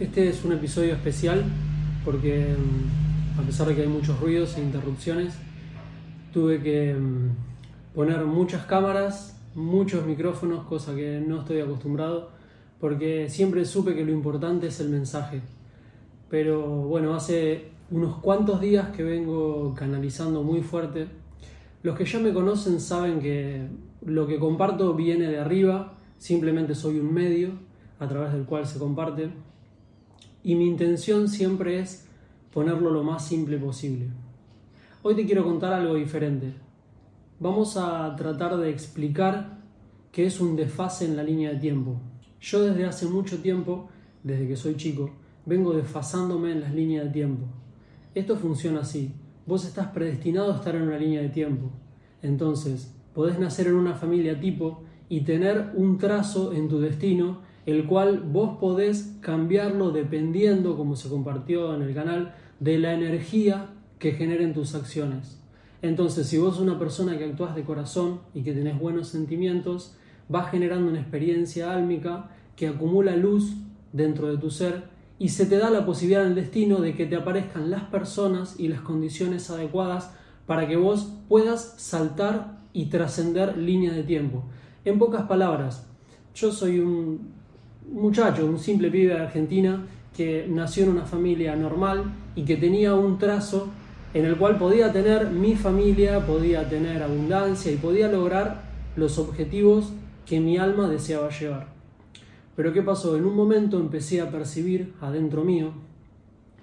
Este es un episodio especial porque mm, a pesar de que hay muchos ruidos e interrupciones, tuve que mm, poner muchas cámaras, muchos micrófonos, cosa que no estoy acostumbrado, porque siempre supe que lo importante es el mensaje. Pero bueno, hace unos cuantos días que vengo canalizando muy fuerte. Los que ya me conocen saben que lo que comparto viene de arriba, simplemente soy un medio a través del cual se comparte y mi intención siempre es ponerlo lo más simple posible. Hoy te quiero contar algo diferente. Vamos a tratar de explicar qué es un desfase en la línea de tiempo. Yo desde hace mucho tiempo, desde que soy chico, vengo desfasándome en las líneas de tiempo. Esto funciona así. Vos estás predestinado a estar en una línea de tiempo. Entonces, podés nacer en una familia tipo y tener un trazo en tu destino el cual vos podés cambiarlo dependiendo, como se compartió en el canal, de la energía que generen tus acciones. Entonces, si vos sos una persona que actúas de corazón y que tenés buenos sentimientos, vas generando una experiencia álmica que acumula luz dentro de tu ser y se te da la posibilidad en destino de que te aparezcan las personas y las condiciones adecuadas para que vos puedas saltar y trascender líneas de tiempo. En pocas palabras, yo soy un muchacho, un simple pibe de Argentina que nació en una familia normal y que tenía un trazo en el cual podía tener mi familia, podía tener abundancia y podía lograr los objetivos que mi alma deseaba llevar. Pero ¿qué pasó? En un momento empecé a percibir adentro mío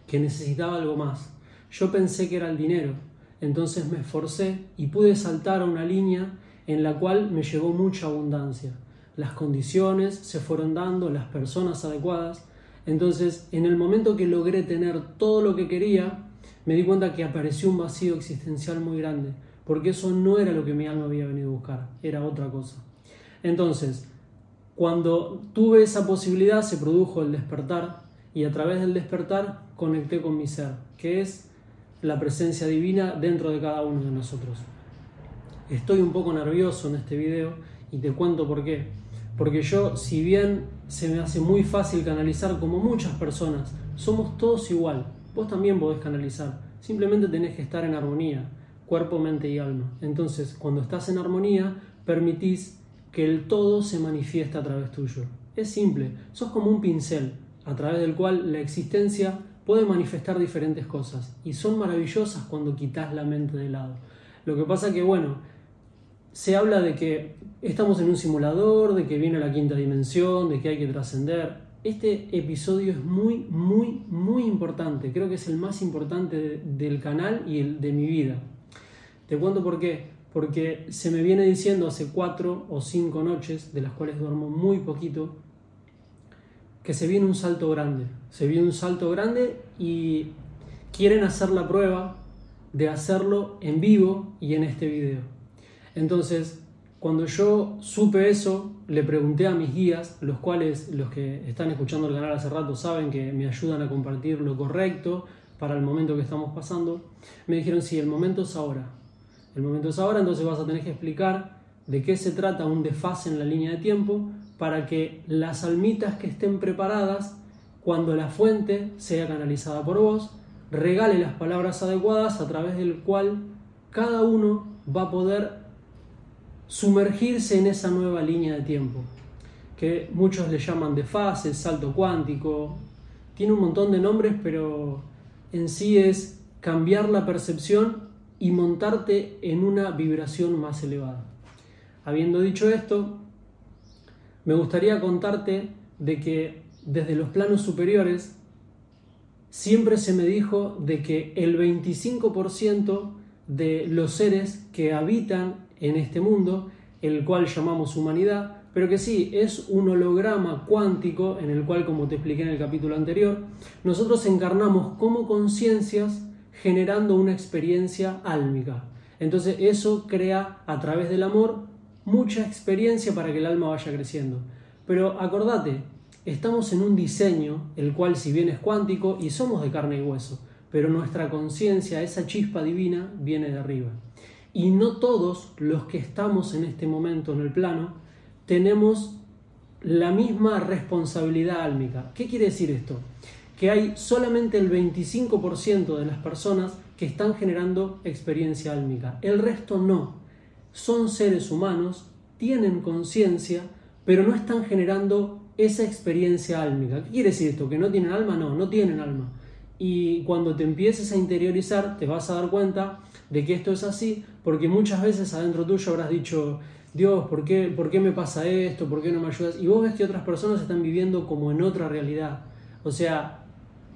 que necesitaba algo más. Yo pensé que era el dinero, entonces me esforcé y pude saltar a una línea en la cual me llegó mucha abundancia las condiciones se fueron dando, las personas adecuadas. Entonces, en el momento que logré tener todo lo que quería, me di cuenta que apareció un vacío existencial muy grande, porque eso no era lo que mi alma había venido a buscar, era otra cosa. Entonces, cuando tuve esa posibilidad, se produjo el despertar, y a través del despertar conecté con mi ser, que es la presencia divina dentro de cada uno de nosotros. Estoy un poco nervioso en este video y te cuento por qué. Porque yo, si bien se me hace muy fácil canalizar como muchas personas, somos todos igual. Vos también podés canalizar. Simplemente tenés que estar en armonía, cuerpo, mente y alma. Entonces, cuando estás en armonía, permitís que el todo se manifieste a través tuyo. Es simple, sos como un pincel, a través del cual la existencia puede manifestar diferentes cosas y son maravillosas cuando quitas la mente de lado. Lo que pasa que, bueno, se habla de que estamos en un simulador, de que viene la quinta dimensión, de que hay que trascender. Este episodio es muy, muy, muy importante. Creo que es el más importante del canal y el de mi vida. Te cuento por qué. Porque se me viene diciendo hace cuatro o cinco noches, de las cuales duermo muy poquito, que se viene un salto grande. Se viene un salto grande y quieren hacer la prueba de hacerlo en vivo y en este video. Entonces, cuando yo supe eso, le pregunté a mis guías, los cuales los que están escuchando el canal hace rato saben que me ayudan a compartir lo correcto para el momento que estamos pasando, me dijeron, sí, el momento es ahora. El momento es ahora, entonces vas a tener que explicar de qué se trata un desfase en la línea de tiempo para que las almitas que estén preparadas, cuando la fuente sea canalizada por vos, regale las palabras adecuadas a través del cual cada uno va a poder sumergirse en esa nueva línea de tiempo, que muchos le llaman de fase, salto cuántico, tiene un montón de nombres, pero en sí es cambiar la percepción y montarte en una vibración más elevada. Habiendo dicho esto, me gustaría contarte de que desde los planos superiores siempre se me dijo de que el 25% de los seres que habitan en este mundo, el cual llamamos humanidad, pero que sí, es un holograma cuántico en el cual, como te expliqué en el capítulo anterior, nosotros encarnamos como conciencias generando una experiencia álmica. Entonces eso crea a través del amor mucha experiencia para que el alma vaya creciendo. Pero acordate, estamos en un diseño, el cual si bien es cuántico y somos de carne y hueso, pero nuestra conciencia, esa chispa divina, viene de arriba. Y no todos los que estamos en este momento en el plano tenemos la misma responsabilidad álmica. ¿Qué quiere decir esto? Que hay solamente el 25% de las personas que están generando experiencia álmica. El resto no. Son seres humanos, tienen conciencia, pero no están generando esa experiencia álmica. ¿Qué quiere decir esto? ¿Que no tienen alma? No, no tienen alma. Y cuando te empieces a interiorizar, te vas a dar cuenta de que esto es así, porque muchas veces adentro tuyo habrás dicho, Dios, ¿por qué, ¿por qué me pasa esto? ¿Por qué no me ayudas? Y vos ves que otras personas están viviendo como en otra realidad. O sea,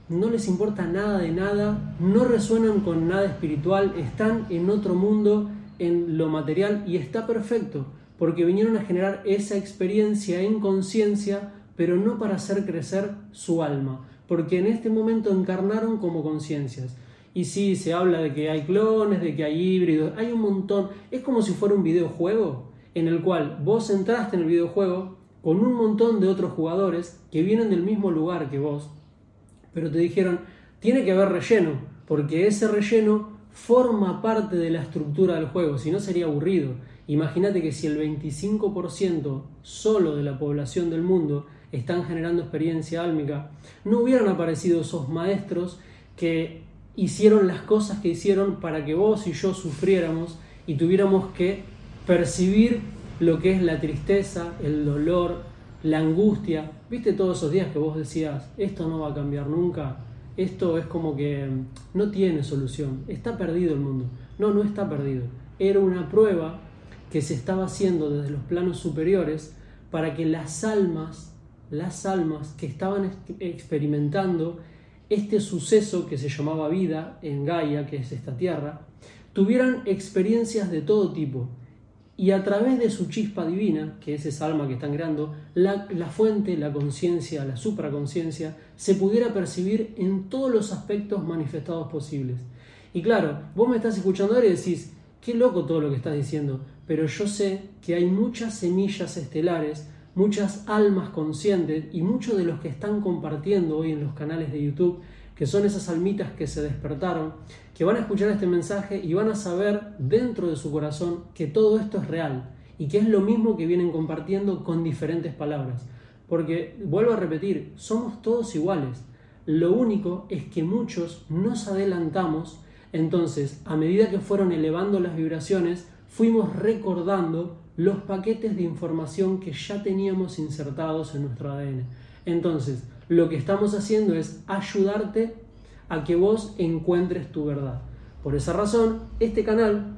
no les importa nada de nada, no resuenan con nada espiritual, están en otro mundo, en lo material, y está perfecto, porque vinieron a generar esa experiencia en conciencia, pero no para hacer crecer su alma, porque en este momento encarnaron como conciencias. Y sí, se habla de que hay clones, de que hay híbridos, hay un montón. Es como si fuera un videojuego en el cual vos entraste en el videojuego con un montón de otros jugadores que vienen del mismo lugar que vos, pero te dijeron, tiene que haber relleno, porque ese relleno forma parte de la estructura del juego, si no sería aburrido. Imagínate que si el 25% solo de la población del mundo están generando experiencia álmica, no hubieran aparecido esos maestros que hicieron las cosas que hicieron para que vos y yo sufriéramos y tuviéramos que percibir lo que es la tristeza, el dolor, la angustia. ¿Viste todos esos días que vos decías, esto no va a cambiar nunca? Esto es como que mm, no tiene solución, está perdido el mundo. No, no está perdido. Era una prueba que se estaba haciendo desde los planos superiores para que las almas, las almas que estaban experimentando este suceso que se llamaba vida en Gaia, que es esta tierra, tuvieran experiencias de todo tipo y a través de su chispa divina, que es esa alma que están creando, la, la fuente, la conciencia, la supraconciencia, se pudiera percibir en todos los aspectos manifestados posibles. Y claro, vos me estás escuchando ahora y decís, qué loco todo lo que estás diciendo, pero yo sé que hay muchas semillas estelares, muchas almas conscientes y muchos de los que están compartiendo hoy en los canales de YouTube que son esas almitas que se despertaron, que van a escuchar este mensaje y van a saber dentro de su corazón que todo esto es real y que es lo mismo que vienen compartiendo con diferentes palabras. Porque, vuelvo a repetir, somos todos iguales. Lo único es que muchos nos adelantamos, entonces a medida que fueron elevando las vibraciones, fuimos recordando los paquetes de información que ya teníamos insertados en nuestro ADN. Entonces, lo que estamos haciendo es ayudarte a que vos encuentres tu verdad. Por esa razón, este canal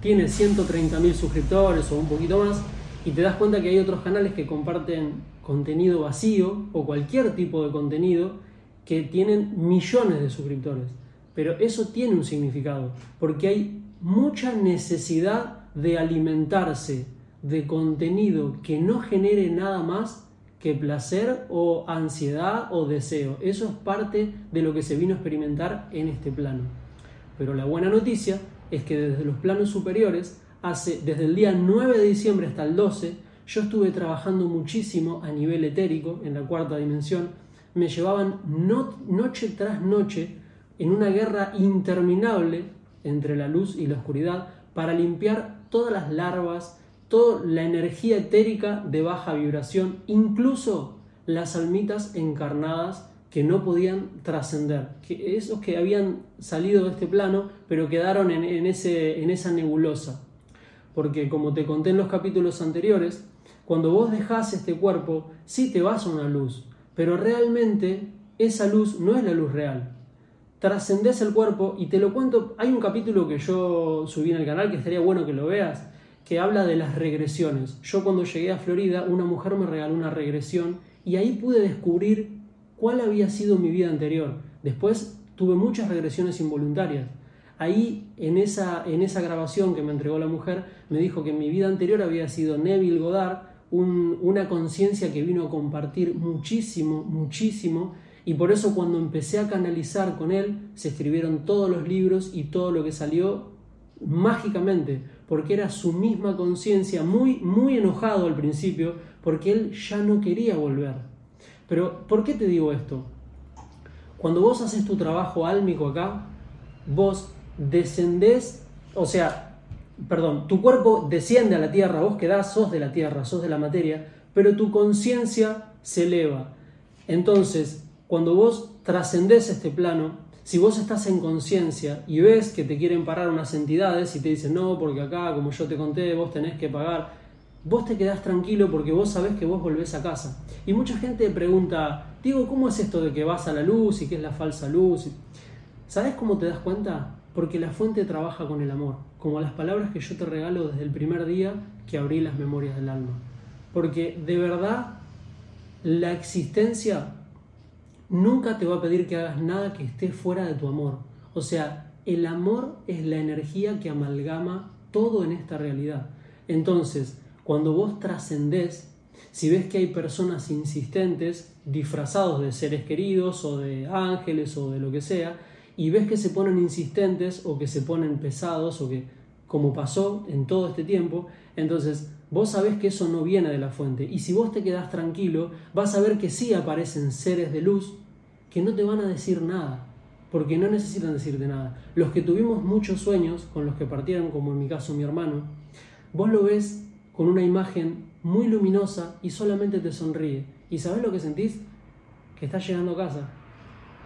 tiene 130.000 suscriptores o un poquito más y te das cuenta que hay otros canales que comparten contenido vacío o cualquier tipo de contenido que tienen millones de suscriptores. Pero eso tiene un significado, porque hay mucha necesidad de alimentarse de contenido que no genere nada más que placer o ansiedad o deseo. Eso es parte de lo que se vino a experimentar en este plano. Pero la buena noticia es que desde los planos superiores, hace, desde el día 9 de diciembre hasta el 12, yo estuve trabajando muchísimo a nivel etérico, en la cuarta dimensión. Me llevaban noche tras noche en una guerra interminable entre la luz y la oscuridad para limpiar todas las larvas, toda la energía etérica de baja vibración, incluso las almitas encarnadas que no podían trascender, que esos que habían salido de este plano, pero quedaron en, ese, en esa nebulosa. Porque como te conté en los capítulos anteriores, cuando vos dejás este cuerpo, sí te vas a una luz, pero realmente esa luz no es la luz real. Trascendés el cuerpo y te lo cuento, hay un capítulo que yo subí en el canal que estaría bueno que lo veas, que habla de las regresiones. Yo cuando llegué a Florida, una mujer me regaló una regresión y ahí pude descubrir cuál había sido mi vida anterior. Después tuve muchas regresiones involuntarias. Ahí, en esa, en esa grabación que me entregó la mujer, me dijo que mi vida anterior había sido Neville Goddard, una conciencia que vino a compartir muchísimo, muchísimo, y por eso cuando empecé a canalizar con él, se escribieron todos los libros y todo lo que salió mágicamente, porque era su misma conciencia, muy, muy enojado al principio, porque él ya no quería volver. Pero, ¿por qué te digo esto? Cuando vos haces tu trabajo álmico acá, vos descendés, o sea, perdón, tu cuerpo desciende a la tierra, vos quedás, sos de la tierra, sos de la materia, pero tu conciencia se eleva. Entonces, cuando vos trascendés este plano, si vos estás en conciencia y ves que te quieren parar unas entidades y te dicen, no, porque acá, como yo te conté, vos tenés que pagar, vos te quedás tranquilo porque vos sabés que vos volvés a casa. Y mucha gente pregunta, digo, ¿cómo es esto de que vas a la luz y qué es la falsa luz? ¿Sabés cómo te das cuenta? Porque la fuente trabaja con el amor, como las palabras que yo te regalo desde el primer día que abrí las memorias del alma. Porque de verdad la existencia nunca te va a pedir que hagas nada que esté fuera de tu amor. O sea, el amor es la energía que amalgama todo en esta realidad. Entonces, cuando vos trascendés, si ves que hay personas insistentes, disfrazados de seres queridos o de ángeles o de lo que sea, y ves que se ponen insistentes o que se ponen pesados o que, como pasó en todo este tiempo, entonces vos sabés que eso no viene de la fuente. Y si vos te quedás tranquilo, vas a ver que sí aparecen seres de luz que no te van a decir nada, porque no necesitan decirte nada. Los que tuvimos muchos sueños, con los que partieron, como en mi caso mi hermano, vos lo ves con una imagen muy luminosa y solamente te sonríe. ¿Y sabés lo que sentís? Que estás llegando a casa,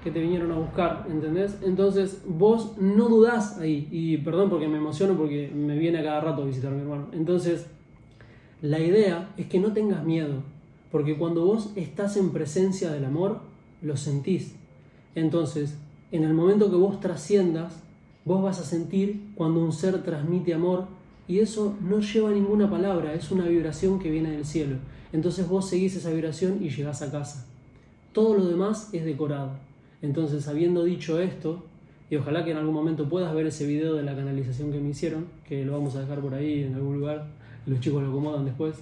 que te vinieron a buscar, ¿entendés? Entonces vos no dudás ahí, y perdón porque me emociono porque me viene a cada rato a visitar a mi hermano. Entonces, la idea es que no tengas miedo, porque cuando vos estás en presencia del amor, lo sentís. Entonces, en el momento que vos trasciendas, vos vas a sentir cuando un ser transmite amor y eso no lleva ninguna palabra, es una vibración que viene del cielo. Entonces vos seguís esa vibración y llegás a casa. Todo lo demás es decorado. Entonces, habiendo dicho esto, y ojalá que en algún momento puedas ver ese video de la canalización que me hicieron, que lo vamos a dejar por ahí en algún lugar, los chicos lo acomodan después,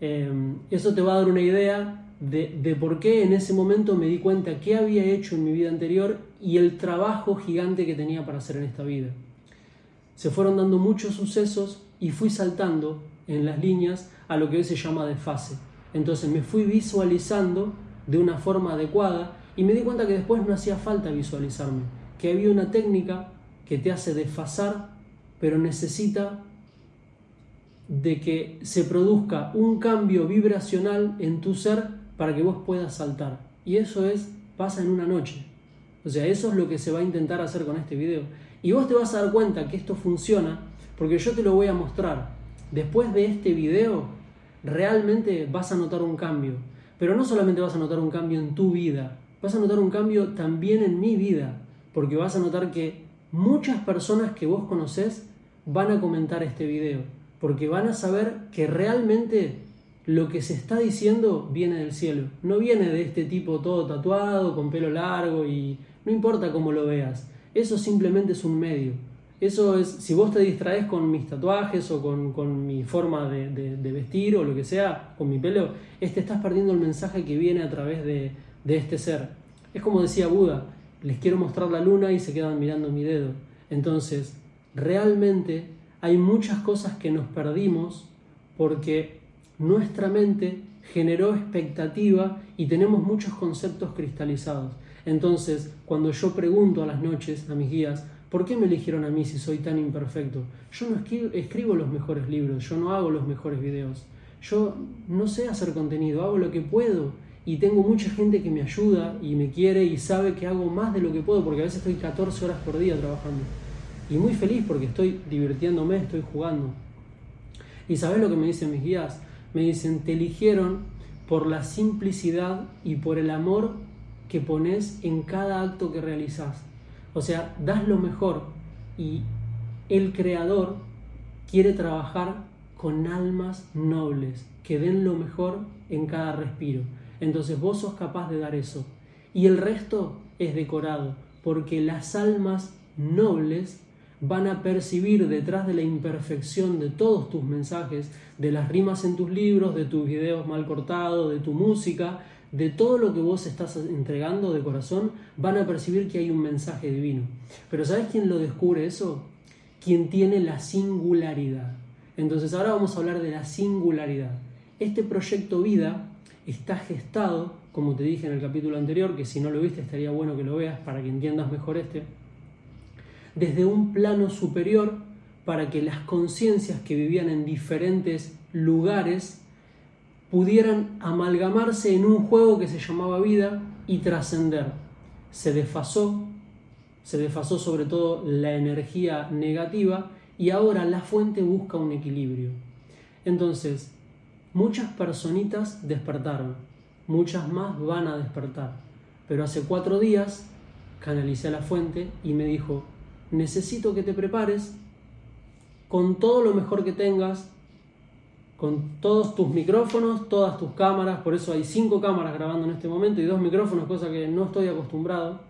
eh, eso te va a dar una idea de, por qué en ese momento me di cuenta qué había hecho en mi vida anterior y el trabajo gigante que tenía para hacer en esta vida. Se fueron dando muchos sucesos y fui saltando en las líneas a lo que hoy se llama desfase. Entonces me fui visualizando de una forma adecuada y me di cuenta que después no hacía falta visualizarme, que había una técnica que te hace desfasar, pero necesita de que se produzca un cambio vibracional en tu ser para que vos puedas saltar. Y eso es, pasa en una noche. O sea, eso es lo que se va a intentar hacer con este video. Y vos te vas a dar cuenta que esto funciona porque yo te lo voy a mostrar. Después de este video, realmente vas a notar un cambio. Pero no solamente vas a notar un cambio en tu vida, vas a notar un cambio también en mi vida. Porque vas a notar que muchas personas que vos conoces van a comentar este video. Porque van a saber que realmente lo que se está diciendo viene del cielo, no viene de este tipo todo tatuado, con pelo largo y no importa cómo lo veas, eso simplemente es un medio. Eso es, si vos te distraes con mis tatuajes o con, mi forma de, vestir o lo que sea, con mi pelo, este estás perdiendo el mensaje que viene a través de, de este ser. Es como decía Buda, les quiero mostrar la luna y se quedan mirando mi dedo. Entonces, realmente hay muchas cosas que nos perdimos porque nuestra mente generó expectativa y tenemos muchos conceptos cristalizados. Entonces, cuando yo pregunto a las noches a mis guías, ¿por qué me eligieron a mí si soy tan imperfecto? Yo no escribo, los mejores libros, yo no hago los mejores videos, yo no sé hacer contenido, hago lo que puedo y tengo mucha gente que me ayuda y me quiere y sabe que hago más de lo que puedo porque a veces estoy 14 horas por día trabajando y muy feliz porque estoy divirtiéndome, estoy jugando. ¿Y sabes lo que me dicen mis guías? me dicen, te eligieron por la simplicidad y por el amor que pones en cada acto que realizas. O sea, das lo mejor y el creador quiere trabajar con almas nobles que den lo mejor en cada respiro. Entonces vos sos capaz de dar eso. Y el resto es decorado, porque las almas nobles van a percibir detrás de la imperfección de todos tus mensajes, de las rimas en tus libros, de tus videos mal cortados, de tu música, de todo lo que vos estás entregando de corazón, van a percibir que hay un mensaje divino. Pero ¿sabes quién lo descubre eso? Quien tiene la singularidad. Entonces ahora vamos a hablar de la singularidad. Este proyecto vida está gestado, como te dije en el capítulo anterior, que si no lo viste estaría bueno que lo veas para que entiendas mejor este desde un plano superior para que las conciencias que vivían en diferentes lugares pudieran amalgamarse en un juego que se llamaba vida y trascender. Se desfasó, se desfasó sobre todo la energía negativa y ahora la fuente busca un equilibrio. Entonces, muchas personitas despertaron, muchas más van a despertar, pero hace cuatro días canalicé a la fuente y me dijo, necesito que te prepares con todo lo mejor que tengas, con todos tus micrófonos, todas tus cámaras, por eso hay cinco cámaras grabando en este momento y dos micrófonos, cosa que no estoy acostumbrado,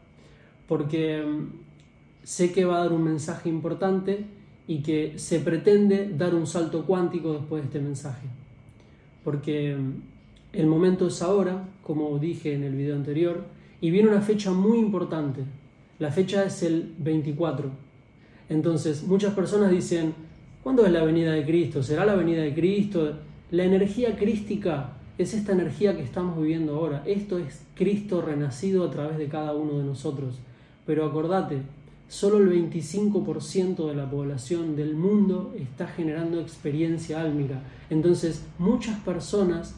porque mm, sé que va a dar un mensaje importante y que se pretende dar un salto cuántico después de este mensaje. Porque mm, el momento es ahora, como dije en el video anterior, y viene una fecha muy importante. La fecha es el 24. Entonces, muchas personas dicen, ¿Cuándo es la venida de Cristo? ¿Será la venida de Cristo? La energía crística es esta energía que estamos viviendo ahora. Esto es Cristo renacido a través de cada uno de nosotros. Pero acordate, solo el 25% de la población del mundo está generando experiencia álmica. Entonces, muchas personas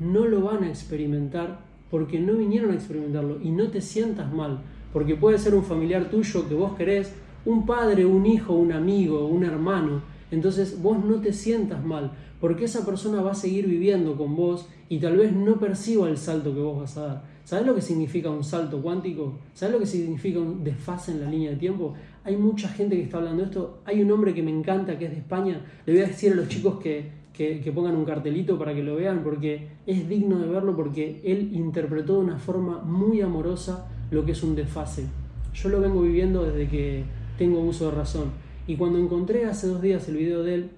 no lo van a experimentar porque no vinieron a experimentarlo. Y no te sientas mal, porque puede ser un familiar tuyo que vos querés, un padre, un hijo, un amigo, un hermano entonces vos no te sientas mal, porque esa persona va a seguir viviendo con vos y tal vez no perciba el salto que vos vas a dar. ¿Sabes lo que significa un salto cuántico? ¿Sabes lo que significa un desfase en la línea de tiempo? Hay mucha gente que está hablando de esto. Hay un hombre que me encanta, que es de España. Le voy a decir a los chicos que, que, pongan un cartelito para que lo vean, porque es digno de verlo, porque él interpretó de una forma muy amorosa lo que es un desfase. Yo lo vengo viviendo desde que tengo uso de razón. Y cuando encontré hace dos días el video de él,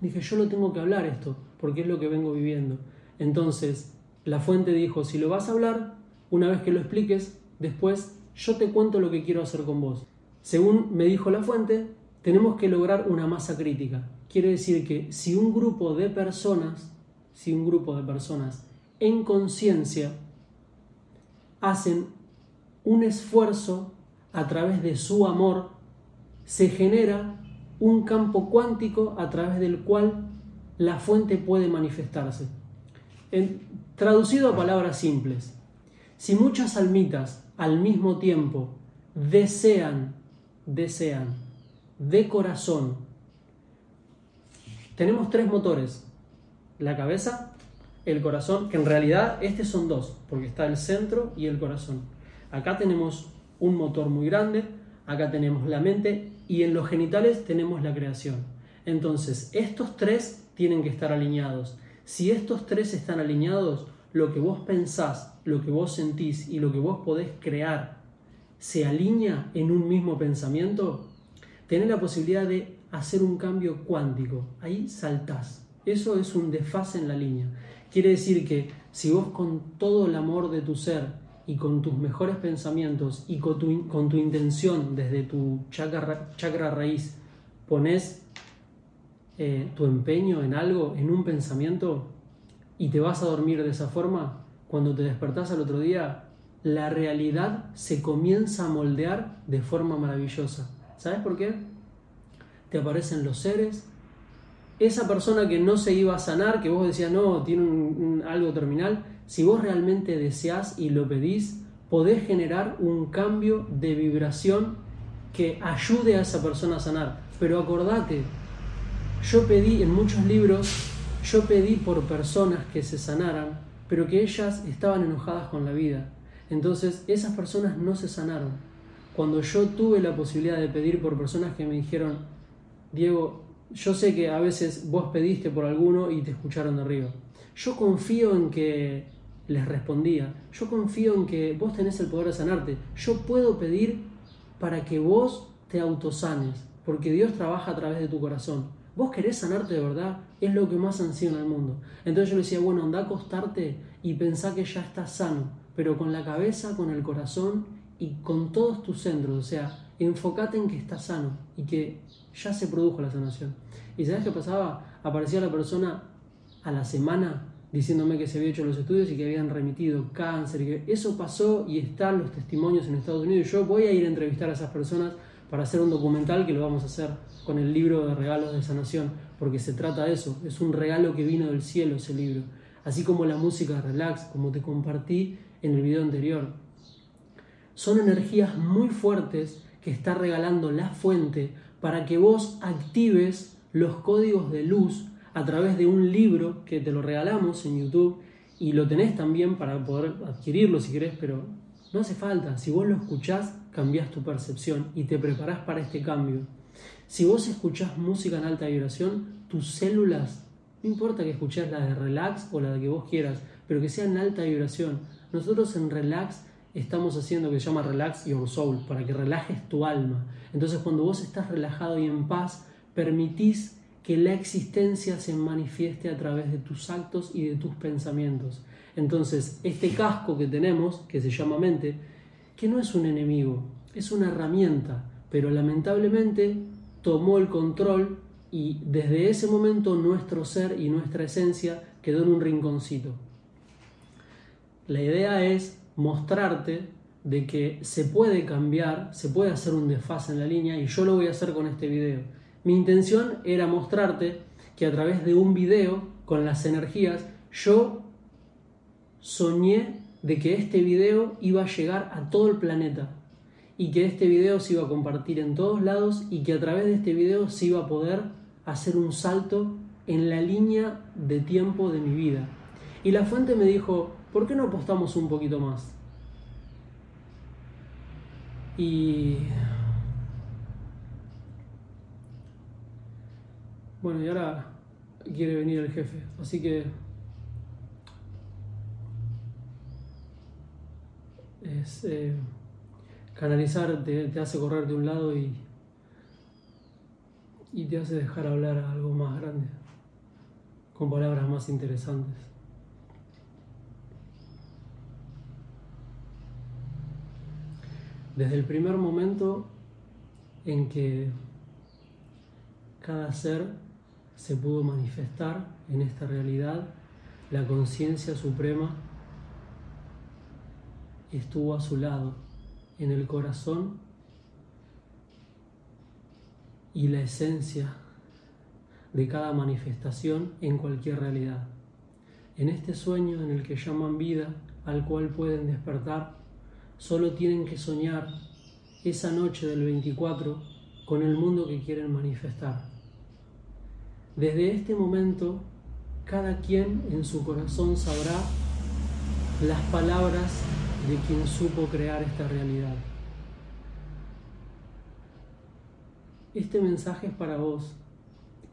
dije, yo lo tengo que hablar esto, porque es lo que vengo viviendo. Entonces, la fuente dijo, si lo vas a hablar, una vez que lo expliques, después yo te cuento lo que quiero hacer con vos. Según me dijo la fuente, tenemos que lograr una masa crítica. Quiere decir que si un grupo de personas, si un grupo de personas en conciencia hacen un esfuerzo a través de su amor se genera un campo cuántico a través del cual la fuente puede manifestarse. traducido a palabras simples, si muchas almitas al mismo tiempo desean, desean, de corazón, tenemos tres motores, la cabeza, el corazón, que en realidad estos son dos, porque está el centro y el corazón. Acá tenemos un motor muy grande, acá tenemos la mente y en los genitales tenemos la creación. Entonces, estos tres tienen que estar alineados. Si estos tres están alineados, lo que vos pensás, lo que vos sentís y lo que vos podés crear se alinea en un mismo pensamiento, tenés la posibilidad de hacer un cambio cuántico. Ahí saltás. Eso es un desfase en la línea. Quiere decir que si vos con todo el amor de tu ser y con tus mejores pensamientos y con tu, con tu intención desde tu chakra, chakra raíz pones eh, tu empeño en algo, en un pensamiento, y te vas a dormir de esa forma, cuando te despertás al otro día, la realidad se comienza a moldear de forma maravillosa. ¿Sabes por qué? Te aparecen los seres. Esa persona que no se iba a sanar, que vos decías, no, tiene algo terminal, si vos realmente deseás y lo pedís, podés generar un cambio de vibración que ayude a esa persona a sanar. Pero acordate, yo pedí en muchos libros, yo pedí por personas que se sanaran, pero que ellas estaban enojadas con la vida. Entonces esas personas no se sanaron. Cuando yo tuve la posibilidad de pedir por personas que me dijeron, Diego, yo sé que a veces vos pediste por alguno y te escucharon de arriba. Yo confío en que les respondía, yo confío en que vos tenés el poder de sanarte, yo puedo pedir para que vos te autosanes, porque Dios trabaja a través de tu corazón. Vos querés sanarte de verdad, es lo que más ansía en el mundo. Entonces yo le decía, bueno, anda a acostarte y pensá que ya estás sano, pero con la cabeza, con el corazón y con todos tus centros, o sea, enfócate en que estás sano y que ya se produjo la sanación. ¿Y sabes qué pasaba? Aparecía la persona a la semana diciéndome que se había hecho los estudios y que habían remitido cáncer. Que eso pasó y están los testimonios en Estados Unidos. Yo voy a ir a entrevistar a esas personas para hacer un documental que lo vamos a hacer con el libro de regalos de sanación, porque se trata de eso. Es un regalo que vino del cielo ese libro. así como la música relax, como te compartí en el video anterior. Son energías muy fuertes que está regalando la fuente para que vos actives los códigos de luz a través de un libro que te lo regalamos en YouTube y lo tenés también para poder adquirirlo si querés, pero no hace falta. Si vos lo escuchás, cambias tu percepción y te preparás para este cambio. Si vos escuchás música en alta vibración, tus células, no importa que escuches la de relax o la que vos quieras, pero que sea en alta vibración. Nosotros en relax estamos haciendo que se llama relax your soul, para que relajes tu alma. Entonces cuando vos estás relajado y en paz, permitís que la existencia se manifieste a través de tus actos y de tus pensamientos. Entonces, este casco que tenemos, que se llama mente, que no es un enemigo, es una herramienta, pero lamentablemente tomó el control y desde ese momento nuestro ser y nuestra esencia quedó en un rinconcito. La idea es mostrarte de que se puede cambiar, se puede hacer un desfase en la línea y yo lo voy a hacer con este video. Mi intención era mostrarte que a través de un video con las energías yo soñé de que este video iba a llegar a todo el planeta y que este video se iba a compartir en todos lados y que a través de este video se iba a poder hacer un salto en la línea de tiempo de mi vida. Y la fuente me dijo, ¿por qué no apostamos un poquito más? Y Bueno, y ahora quiere venir el jefe, así que es eh, canalizar te, hace correr de un lado y, y te hace dejar hablar algo más grande, con palabras más interesantes. Desde el primer momento en que cada ser se pudo manifestar en esta realidad, la conciencia suprema estuvo a su lado, en el corazón y la esencia de cada manifestación en cualquier realidad. En este sueño en el que llaman vida, al cual pueden despertar, solo tienen que soñar esa noche del 24 con el mundo que quieren manifestar. Desde este momento, cada quien en su corazón sabrá las palabras de quien supo crear esta realidad. Este mensaje es para vos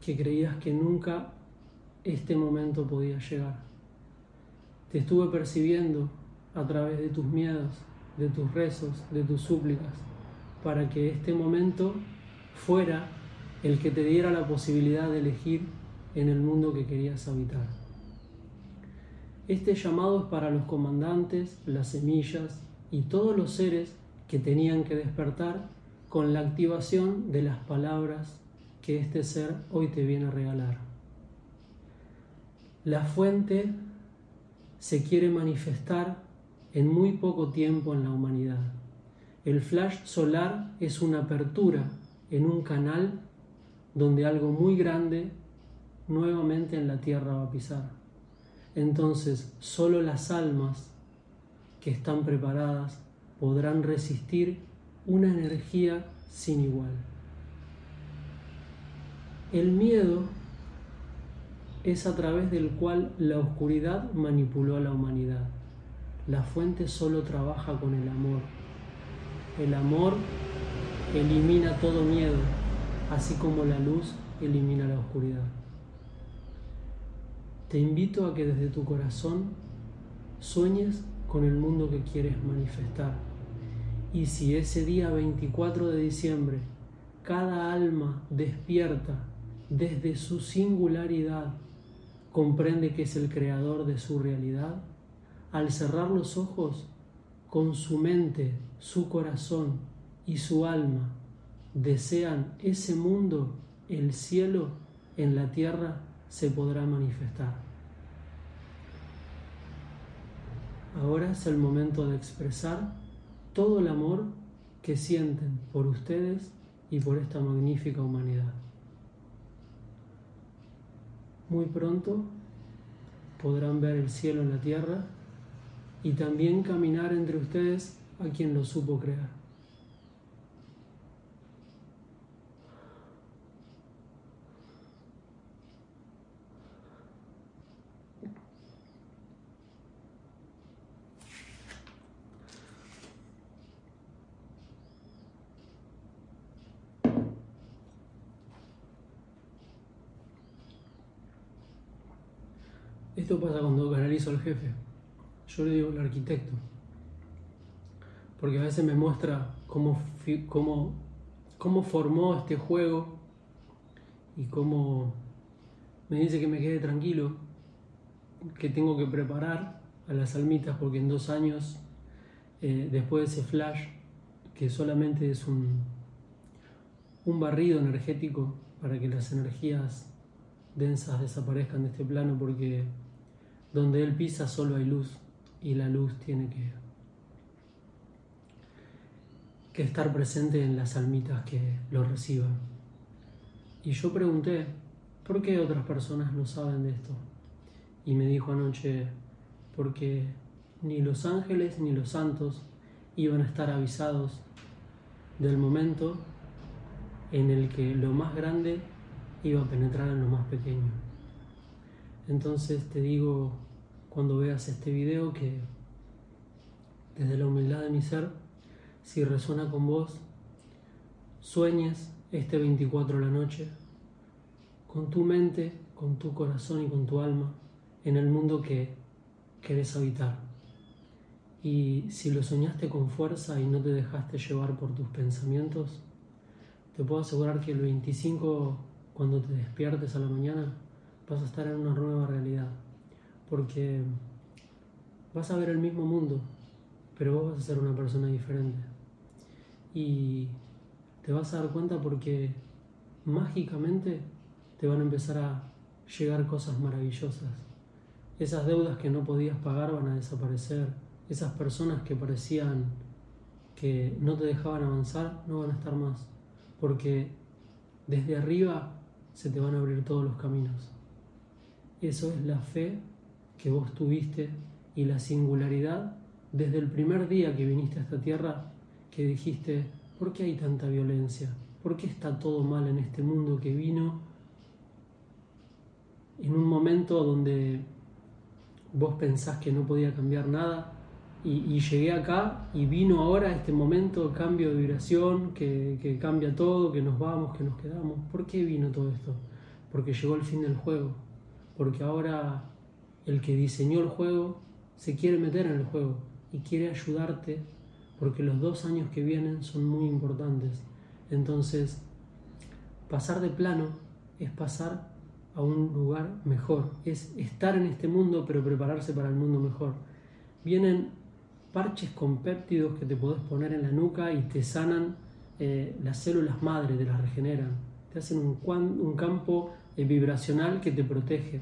que creías que nunca este momento podía llegar. Te estuve percibiendo a través de tus miedos, de tus rezos, de tus súplicas, para que este momento fuera el que te diera la posibilidad de elegir en el mundo que querías habitar. Este llamado es para los comandantes, las semillas y todos los seres que tenían que despertar con la activación de las palabras que este ser hoy te viene a regalar. La fuente se quiere manifestar en muy poco tiempo en la humanidad. El flash solar es una apertura en un canal donde algo muy grande nuevamente en la tierra va a pisar. Entonces, solo las almas que están preparadas podrán resistir una energía sin igual. El miedo es a través del cual la oscuridad manipuló a la humanidad. La fuente solo trabaja con el amor. El amor elimina todo miedo, así como la luz elimina la oscuridad. Te invito a que desde tu corazón sueñes con el mundo que quieres manifestar. Y si ese día 24 de diciembre cada alma despierta desde su singularidad, comprende que es el creador de su realidad, al cerrar los ojos, con su mente, su corazón y su alma, desean ese mundo, el cielo en la tierra, se podrá manifestar. Ahora es el momento de expresar todo el amor que sienten por ustedes y por esta magnífica humanidad. Muy pronto podrán ver el cielo en la tierra y también caminar entre ustedes a quien lo supo crear. Esto pasa cuando canalizo al jefe. Yo le digo el arquitecto. Porque a veces me muestra cómo, cómo, cómo formó este juego y cómo me dice que me quede tranquilo, que tengo que preparar a las almitas porque en dos años, eh, después de ese flash, que solamente es un, un barrido energético para que las energías densas desaparezcan de este plano porque donde Él pisa solo hay luz y la luz tiene que, que estar presente en las almitas que lo reciban. Y yo pregunté, ¿por qué otras personas no saben de esto? Y me dijo anoche, porque ni los ángeles ni los santos iban a estar avisados del momento en el que lo más grande iba a penetrar en lo más pequeño. Entonces te digo, cuando veas este video, que desde la humildad de mi ser, si resuena con vos, sueñes este 24 de la noche con tu mente, con tu corazón y con tu alma en el mundo que querés habitar. Y si lo soñaste con fuerza y no te dejaste llevar por tus pensamientos, te puedo asegurar que el 25, cuando te despiertes a la mañana, vas a estar en una nueva realidad. Porque vas a ver el mismo mundo, pero vos vas a ser una persona diferente. Y te vas a dar cuenta porque mágicamente te van a empezar a llegar cosas maravillosas. Esas deudas que no podías pagar van a desaparecer. Esas personas que parecían que no te dejaban avanzar no van a estar más. Porque desde arriba se te van a abrir todos los caminos. Eso es la fe que vos tuviste y la singularidad desde el primer día que viniste a esta tierra que dijiste, ¿por qué hay tanta violencia? ¿Por qué está todo mal en este mundo que vino en un momento donde vos pensás que no podía cambiar nada y, llegué acá y vino ahora este momento, cambio de vibración, que, que cambia todo, que nos vamos, que nos quedamos? ¿Por qué vino todo esto? Porque llegó el fin del juego porque ahora el que diseñó el juego se quiere meter en el juego y quiere ayudarte porque los dos años que vienen son muy importantes. Entonces, pasar de plano es pasar a un lugar mejor, es estar en este mundo pero prepararse para el mundo mejor. Vienen parches con péptidos que te podés poner en la nuca y te sanan eh, las células madre, te las regeneran, te hacen un, un campo vibracional que te protege.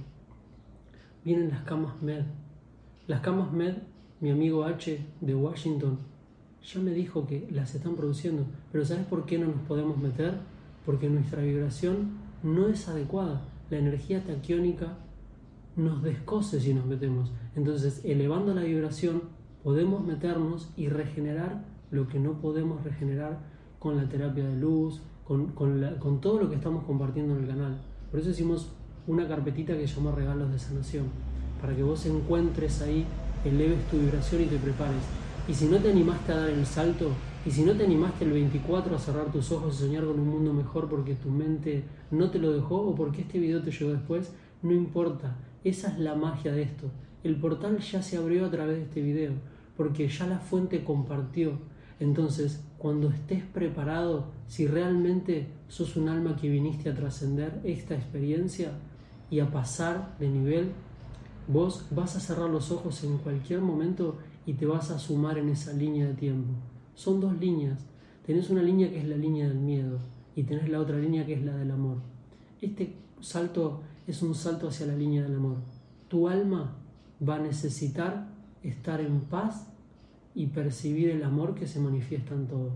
Vienen las camas MED. Las camas MED, mi amigo H de Washington, ya me dijo que las están produciendo. Pero ¿sabes por qué no nos podemos meter? Porque nuestra vibración no es adecuada. La energía taquiónica nos descose si nos metemos. Entonces, elevando la vibración, podemos meternos y regenerar lo que no podemos regenerar con la terapia de luz, con, con todo lo que estamos compartiendo en el canal. Por eso hicimos una carpetita que se llama Regalos de Sanación, para que vos encuentres ahí, eleves tu vibración y te prepares. Y si no te animaste a dar el salto, y si no te animaste el 24 a cerrar tus ojos y soñar con un mundo mejor porque tu mente no te lo dejó o porque este video te llegó después, no importa. Esa es la magia de esto. El portal ya se abrió a través de este video, porque ya la fuente compartió entonces, cuando estés preparado, si realmente sos un alma que viniste a trascender esta experiencia y a pasar de nivel, vos vas a cerrar los ojos en cualquier momento y te vas a sumar en esa línea de tiempo. Son dos líneas. Tenés una línea que es la línea del miedo y tenés la otra línea que es la del amor. Este salto es un salto hacia la línea del amor. Tu alma va a necesitar estar en paz y percibir el amor que se manifiesta en todo.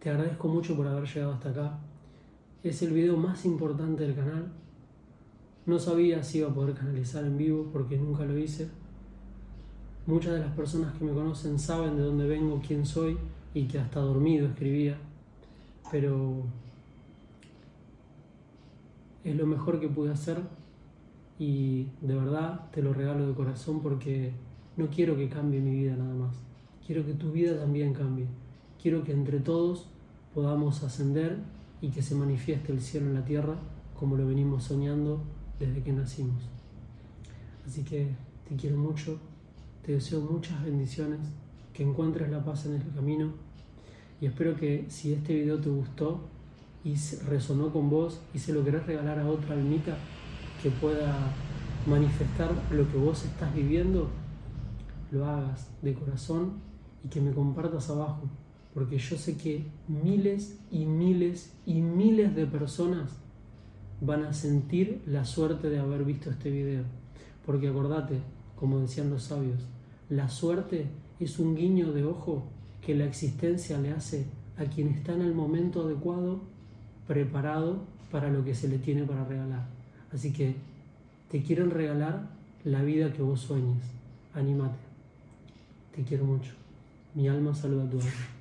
Te agradezco mucho por haber llegado hasta acá. Es el video más importante del canal. No sabía si iba a poder canalizar en vivo porque nunca lo hice. Muchas de las personas que me conocen saben de dónde vengo, quién soy y que hasta dormido escribía. Pero es lo mejor que pude hacer y de verdad te lo regalo de corazón porque no quiero que cambie mi vida nada más. Quiero que tu vida también cambie. Quiero que entre todos podamos ascender y que se manifieste el cielo en la tierra como lo venimos soñando desde que nacimos. Así que te quiero mucho, te deseo muchas bendiciones, que encuentres la paz en el camino y espero que si este video te gustó y resonó con vos y se lo querés regalar a otra almita que pueda manifestar lo que vos estás viviendo, lo hagas de corazón y que me compartas abajo, porque yo sé que miles y miles y miles de personas van a sentir la suerte de haber visto este video. Porque acordate, como decían los sabios, la suerte es un guiño de ojo que la existencia le hace a quien está en el momento adecuado, preparado para lo que se le tiene para regalar. Así que te quieren regalar la vida que vos sueñes. Anímate. Te quiero mucho. Mi alma saluda a tu alma.